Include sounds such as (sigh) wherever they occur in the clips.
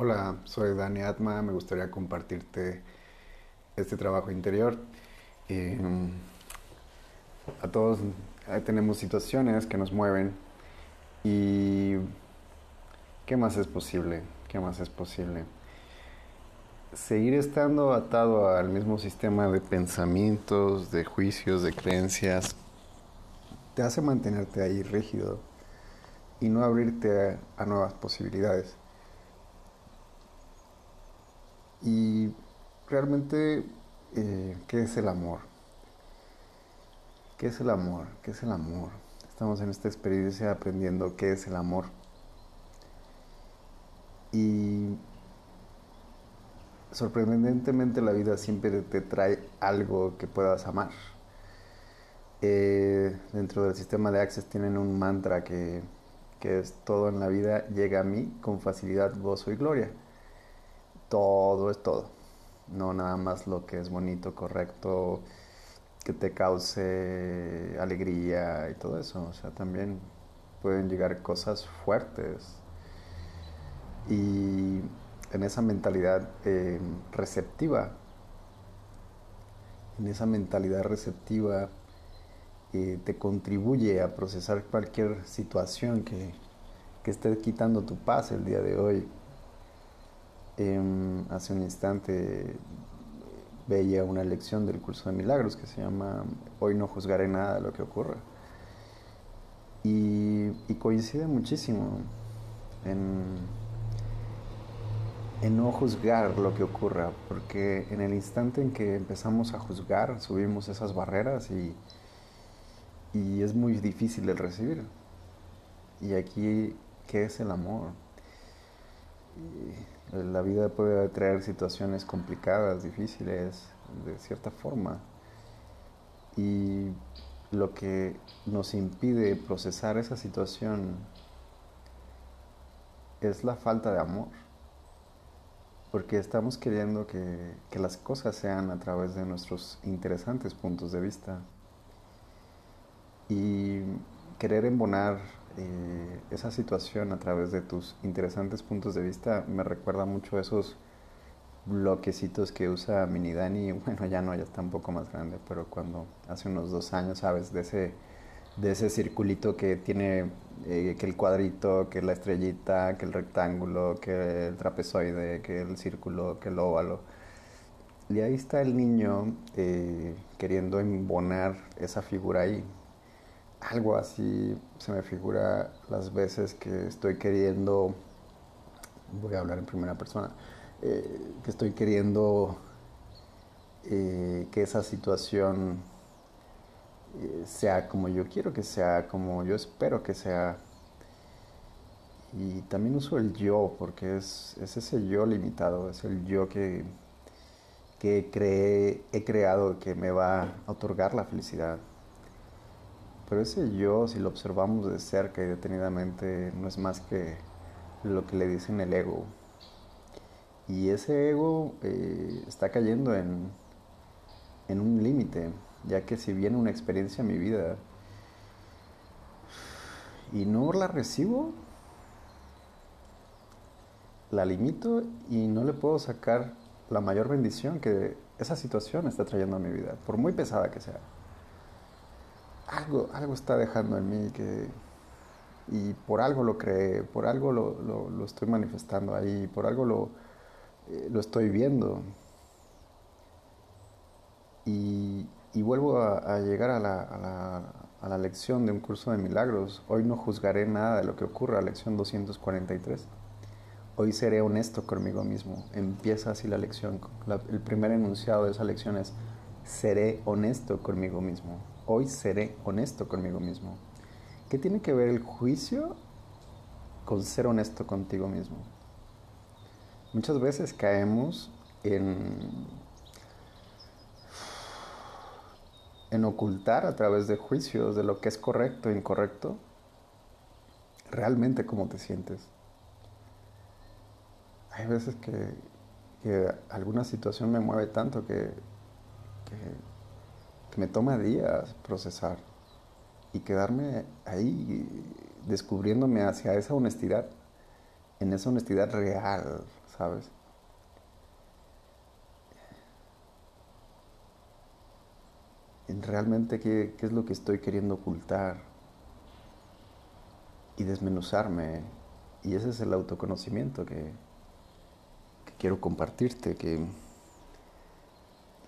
Hola, soy Dani Atma, me gustaría compartirte este trabajo interior. Eh, a todos tenemos situaciones que nos mueven y ¿qué más es posible? ¿Qué más es posible? Seguir estando atado al mismo sistema de pensamientos, de juicios, de creencias, te hace mantenerte ahí rígido y no abrirte a nuevas posibilidades. Y realmente, eh, ¿qué es el amor? ¿Qué es el amor? ¿Qué es el amor? Estamos en esta experiencia aprendiendo qué es el amor. Y sorprendentemente la vida siempre te trae algo que puedas amar. Eh, dentro del sistema de Access tienen un mantra que, que es todo en la vida llega a mí con facilidad, gozo y gloria todo es todo. No nada más lo que es bonito, correcto, que te cause alegría y todo eso. O sea, también pueden llegar cosas fuertes. Y en esa mentalidad eh, receptiva, en esa mentalidad receptiva, eh, te contribuye a procesar cualquier situación que, que esté quitando tu paz el día de hoy Em, hace un instante veía una lección del curso de milagros que se llama Hoy no juzgaré nada de lo que ocurra. Y, coincide muchísimo en, no juzgar lo que ocurra, porque en el instante en que empezamos a juzgar, subimos esas barreras y, y es muy difícil el recibir. Y aquí, ¿qué es el amor? La vida puede traer situaciones complicadas, difíciles, de cierta forma. Y lo que nos impide procesar esa situación es la falta de amor. Porque estamos queriendo que, que las cosas sean a través de nuestros interesantes puntos de vista. Y querer embonar eh, esa situación a través de tus interesantes puntos de vista me recuerda mucho a esos bloquecitos que usa Mini Dani. (laughs) Bueno, ya no, ya está un poco más grande, pero cuando hace unos dos años, ¿sabes? De ese, de ese circulito que tiene eh, que el cuadrito, que la estrellita, que el rectángulo, que el trapezoide, que el círculo, que el óvalo. Y ahí está el niño eh, queriendo embonar esa figura ahí algo así se me figura las veces que estoy queriendo, voy a hablar en primera persona, eh, que estoy queriendo eh, que esa situación eh, sea como yo quiero que sea, como yo espero que sea. Y también uso el yo, porque es, es ese yo limitado, es el yo que, que creé, he creado que me va a otorgar la felicidad. Pero ese yo, si lo observamos de cerca y detenidamente, no es más que lo que le dicen el ego. Y ese ego eh, está cayendo en, en un límite, ya que si viene una experiencia en mi vida y no la recibo, la limito y no le puedo sacar la mayor bendición que esa situación está trayendo a mi vida, por muy pesada que sea algo, algo está dejando en mí que, y por algo lo creé, por algo lo, estoy manifestando ahí, por algo lo, eh, lo estoy viendo. Y, vuelvo a, llegar a la, a, la, a la, lección de un curso de milagros. Hoy no juzgaré nada de lo que ocurra, lección 243. Hoy seré honesto conmigo mismo. Empieza así la lección. el primer enunciado de esa lección es, seré honesto conmigo mismo hoy seré honesto conmigo mismo. ¿Qué tiene que ver el juicio con ser honesto contigo mismo? Muchas veces caemos en, en ocultar a través de juicios de lo que es correcto e incorrecto realmente cómo te sientes. Hay veces que, que alguna situación me mueve tanto que, que me toma días procesar y quedarme ahí descubriéndome hacia esa honestidad, en esa honestidad real, ¿sabes? realmente qué, qué, es lo que estoy queriendo ocultar y desmenuzarme. Y ese es el autoconocimiento que, que quiero compartirte, que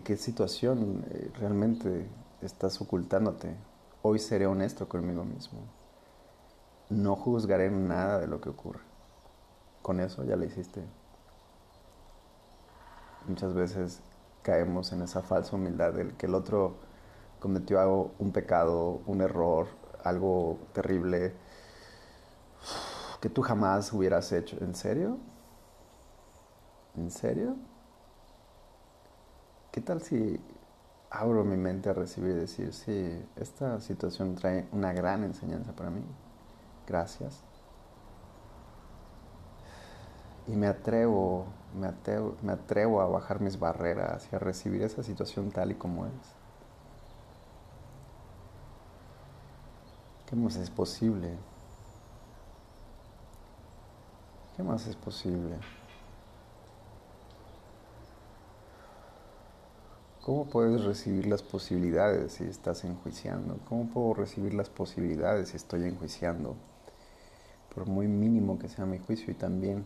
qué situación eh, realmente estás ocultándote. Hoy seré honesto conmigo mismo. No juzgaré nada de lo que ocurre. Con eso ya lo hiciste. Muchas veces caemos en esa falsa humildad del que el otro cometió algo, un pecado, un error, algo terrible que tú jamás hubieras hecho. ¿En serio? ¿En serio? ¿Qué tal si abro mi mente a recibir y decir, sí, esta situación trae una gran enseñanza para mí? Gracias. Y me atrevo, me atrevo, me atrevo a bajar mis barreras y a recibir esa situación tal y como es. ¿Qué más es posible? ¿Qué más es posible? ¿Cómo puedes recibir las posibilidades si estás enjuiciando? ¿Cómo puedo recibir las posibilidades si estoy enjuiciando? Por muy mínimo que sea mi juicio y también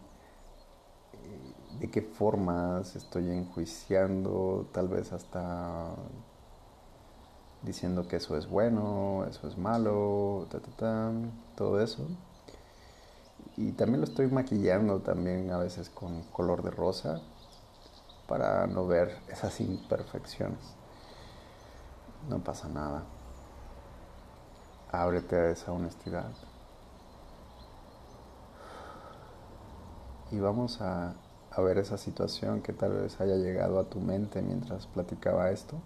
eh, de qué formas estoy enjuiciando, tal vez hasta diciendo que eso es bueno, eso es malo, todo eso. Y también lo estoy maquillando también a veces con color de rosa para no ver esas imperfecciones. No pasa nada. Ábrete a esa honestidad. Y vamos a, ver esa situación que tal vez haya llegado a tu mente mientras platicaba esto.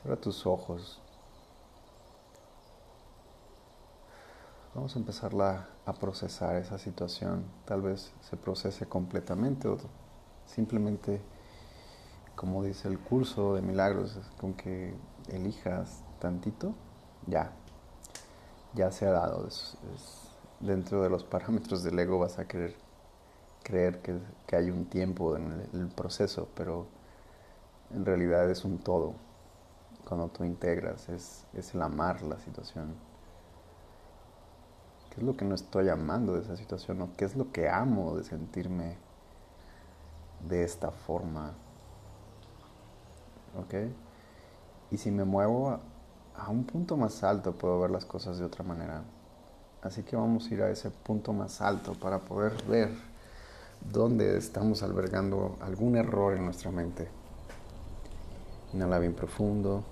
Cierra tus ojos. Vamos a empezar a procesar esa situación. Tal vez se procese completamente simplemente, como dice el curso de milagros, con que elijas tantito, ya, ya se ha dado. dentro de los (laughs) parámetros del ego vas a querer creer que, que hay un tiempo en el proceso, pero en realidad es un todo cuando tú integras, es, el amar la situación. ¿Qué es lo que no estoy amando de esa situación? ¿O qué es lo que amo de sentirme de esta forma? ¿Ok? Y si me muevo a, un punto más alto, puedo ver las cosas de otra manera. Así que vamos a ir a ese punto más alto para poder ver dónde estamos albergando algún error en nuestra mente. Inhala bien profundo.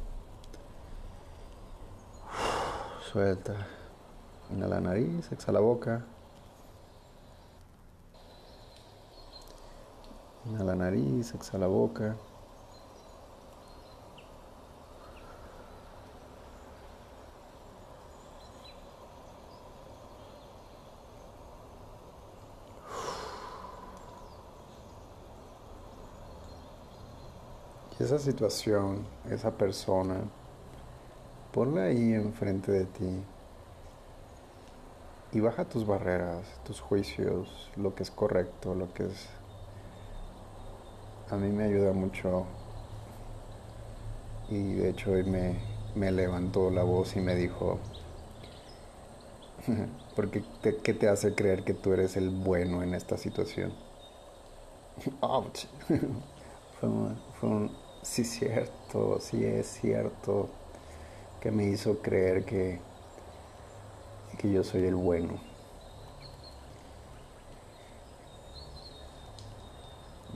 Suelta. Inhala la nariz, exhala la boca. Inhala la nariz, exhala la boca. Esa situación, esa persona, ponla ahí enfrente de ti y baja tus barreras, tus juicios, lo que es correcto, lo que es... A mí me ayuda mucho y de hecho hoy me, me levantó la voz y me dijo, (laughs) porque ¿qué te hace creer que tú eres el bueno en esta situación? (laughs) Ouch. (laughs) fue, fue un, sí cierto, sí es cierto que me hizo creer que, que yo soy el bueno.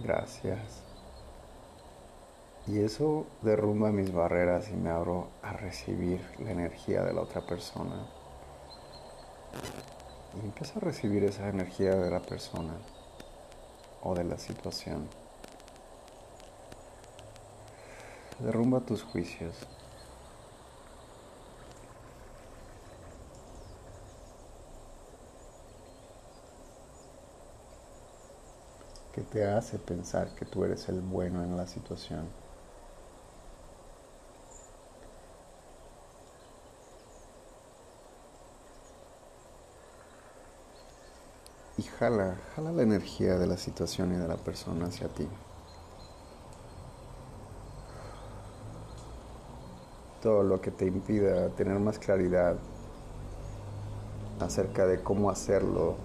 Gracias. Y eso derrumba mis barreras y me abro a recibir la energía de la otra persona. Y empiezo a recibir esa energía de la persona o de la situación. Derrumba tus juicios. que te hace pensar que tú eres el bueno en la situación. Y jala, jala la energía de la situación y de la persona hacia ti. Todo lo que te impida tener más claridad acerca de cómo hacerlo,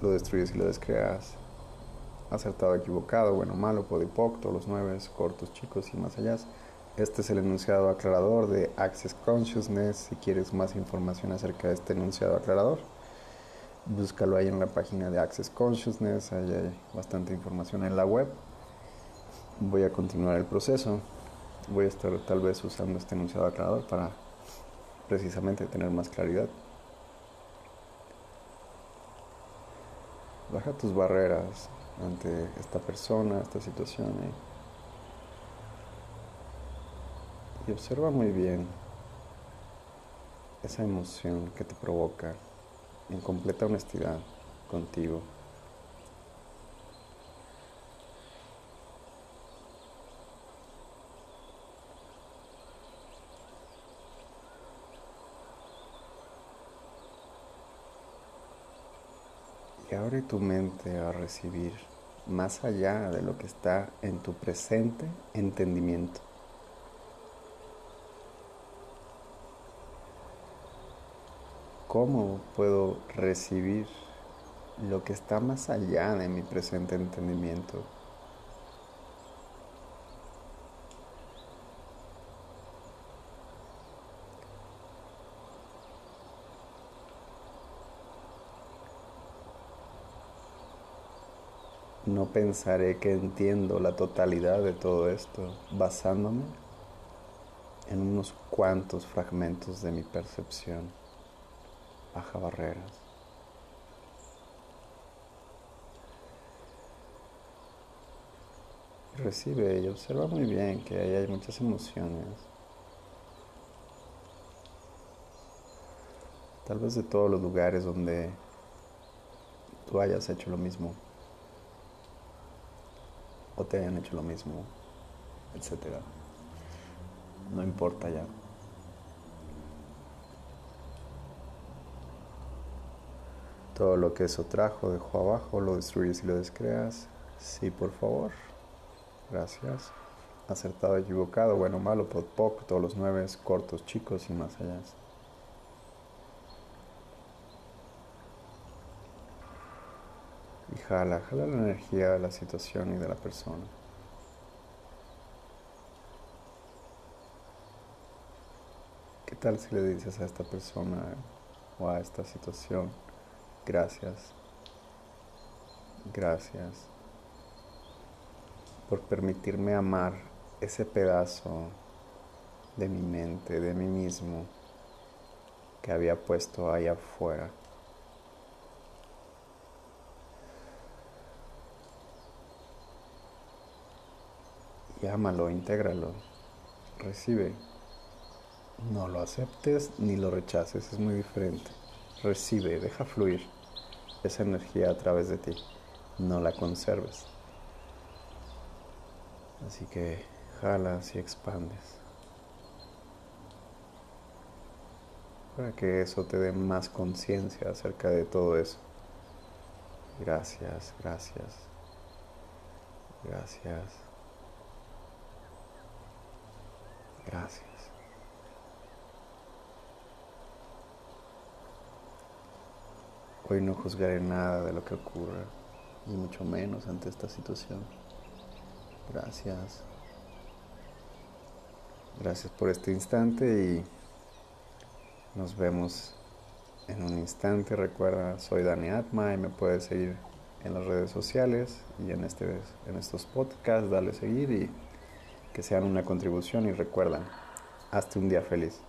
lo destruyes y lo descreas. Acertado, equivocado, bueno, malo, podipoc, todos los nueve, cortos, chicos y más allá. Este es el enunciado aclarador de Access Consciousness. Si quieres más información acerca de este enunciado aclarador, búscalo ahí en la página de Access Consciousness. Ahí hay bastante información en la web. Voy a continuar el proceso. Voy a estar tal vez usando este enunciado aclarador para precisamente tener más claridad. Baja tus barreras ante esta persona, esta situación. ¿eh? Y observa muy bien esa emoción que te provoca en completa honestidad contigo. Y abre tu mente a recibir más allá de lo que está en tu presente entendimiento. ¿Cómo puedo recibir lo que está más allá de mi presente entendimiento? No pensaré que entiendo la totalidad de todo esto basándome en unos cuantos fragmentos de mi percepción. Baja barreras. Recibe y observa muy bien que ahí hay muchas emociones. Tal vez de todos los lugares donde tú hayas hecho lo mismo o te hayan hecho lo mismo, etcétera. No importa ya. Todo lo que eso trajo, dejó abajo, lo destruyes y lo descreas. Sí, por favor. Gracias. Acertado, equivocado, bueno, malo, pod, poc, todos los nueve, cortos, chicos y más allá. Y jala, jala la energía de la situación y de la persona. ¿Qué tal si le dices a esta persona o a esta situación, gracias, gracias por permitirme amar ese pedazo de mi mente, de mí mismo, que había puesto ahí afuera? Llámalo, intégralo, recibe. No lo aceptes ni lo rechaces, es muy diferente. Recibe, deja fluir esa energía a través de ti. No la conserves. Así que jalas y expandes. Para que eso te dé más conciencia acerca de todo eso. Gracias, gracias. Gracias. Gracias. Hoy no juzgaré nada de lo que ocurra, y mucho menos ante esta situación. Gracias. Gracias por este instante y nos vemos en un instante. Recuerda, soy Dani Atma y me puedes seguir en las redes sociales y en, este, en estos podcasts. Dale seguir y que sean una contribución y recuerda, hazte un día feliz.